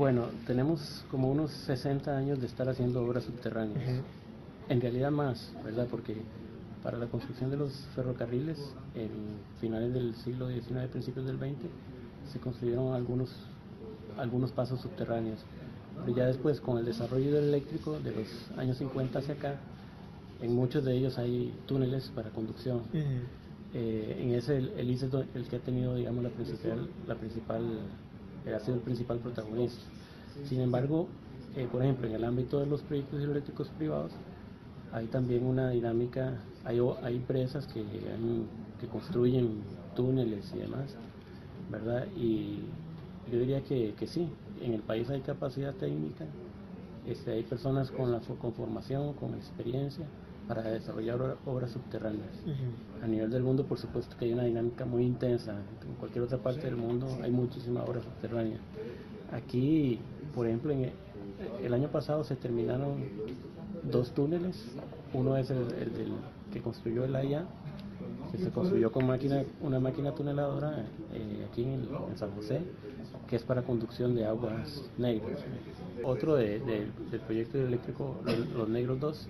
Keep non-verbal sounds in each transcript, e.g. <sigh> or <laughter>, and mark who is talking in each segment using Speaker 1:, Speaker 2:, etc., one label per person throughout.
Speaker 1: Bueno, tenemos como unos 60 años de estar haciendo obras subterráneas. En realidad más, ¿verdad? Porque para la construcción de los ferrocarriles, en finales del siglo XIX, principios del XX, se construyeron algunos, algunos pasos subterráneos. Pero ya después, con el desarrollo del eléctrico, de los años 50 hacia acá, en muchos de ellos hay túneles para conducción. Eh, en ese el, el ICE es el que ha tenido, digamos, la principal, la principal, ha sido el principal protagonista. Sin embargo, eh, por ejemplo, en el ámbito de los proyectos eléctricos privados, hay también una dinámica, hay, empresas que, construyen túneles y demás, ¿verdad? Y yo diría que, que sí, en el país hay capacidad técnica, este, hay personas con, la, con formación, con experiencia, para desarrollar obras subterráneas. A nivel del mundo, por supuesto que hay una dinámica muy intensa. En cualquier otra parte del mundo hay muchísimas obras subterráneas. Aquí, por ejemplo, en el año pasado se terminaron dos túneles. Uno es el, del que construyó el AIA, que se construyó con máquina, una máquina tuneladora eh, aquí en, San José, que es para conducción de aguas negras. Otro del proyecto eléctrico Los Negros 2,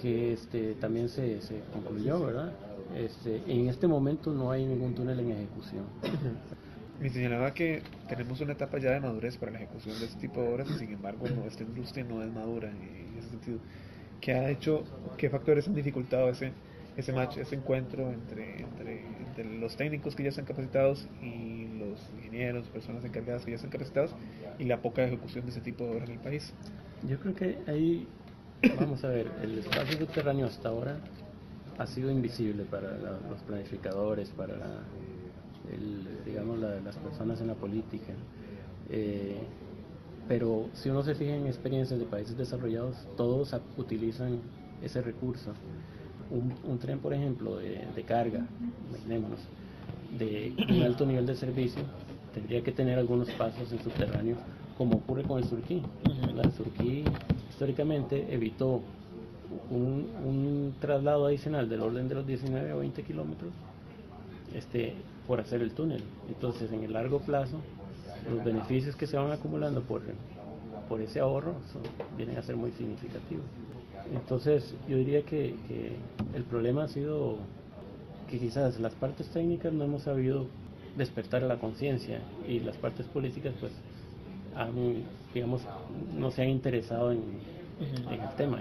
Speaker 1: que este, también se, se concluyó, ¿verdad? Este, en este momento no hay ningún túnel en ejecución. <clears throat>
Speaker 2: Me señalaba que tenemos una etapa ya de madurez para la ejecución de este tipo de obras y sin embargo no, esta industria no es madura en ese sentido. ¿Qué ha hecho, qué factores han dificultado ese, ese match, ese encuentro entre, entre, entre, los técnicos que ya están capacitados y los ingenieros, personas encargadas que ya están capacitados y la poca ejecución de ese tipo de obras en el país?
Speaker 1: Yo creo que ahí, vamos a ver, el espacio subterráneo hasta ahora ha sido invisible para los planificadores, para el, digamos las personas en la política. Eh, pero si uno se fija en experiencias de países desarrollados, todos utilizan ese recurso un, tren, por ejemplo, de, carga, imaginémonos, de un alto nivel de servicio, tendría que tener algunos pasos en subterráneo, como ocurre con el Surquí. El Surquí históricamente evitó un, traslado adicional del orden de los 19 o 20 kilómetros este, por hacer el túnel. Entonces, en el largo plazo, los beneficios que se van acumulando por, por ese ahorro vienen a ser muy significativos. Entonces yo diría que, el problema ha sido que quizás las partes técnicas no hemos sabido despertar la conciencia y las partes políticas pues han, digamos, no se han interesado en, en el tema.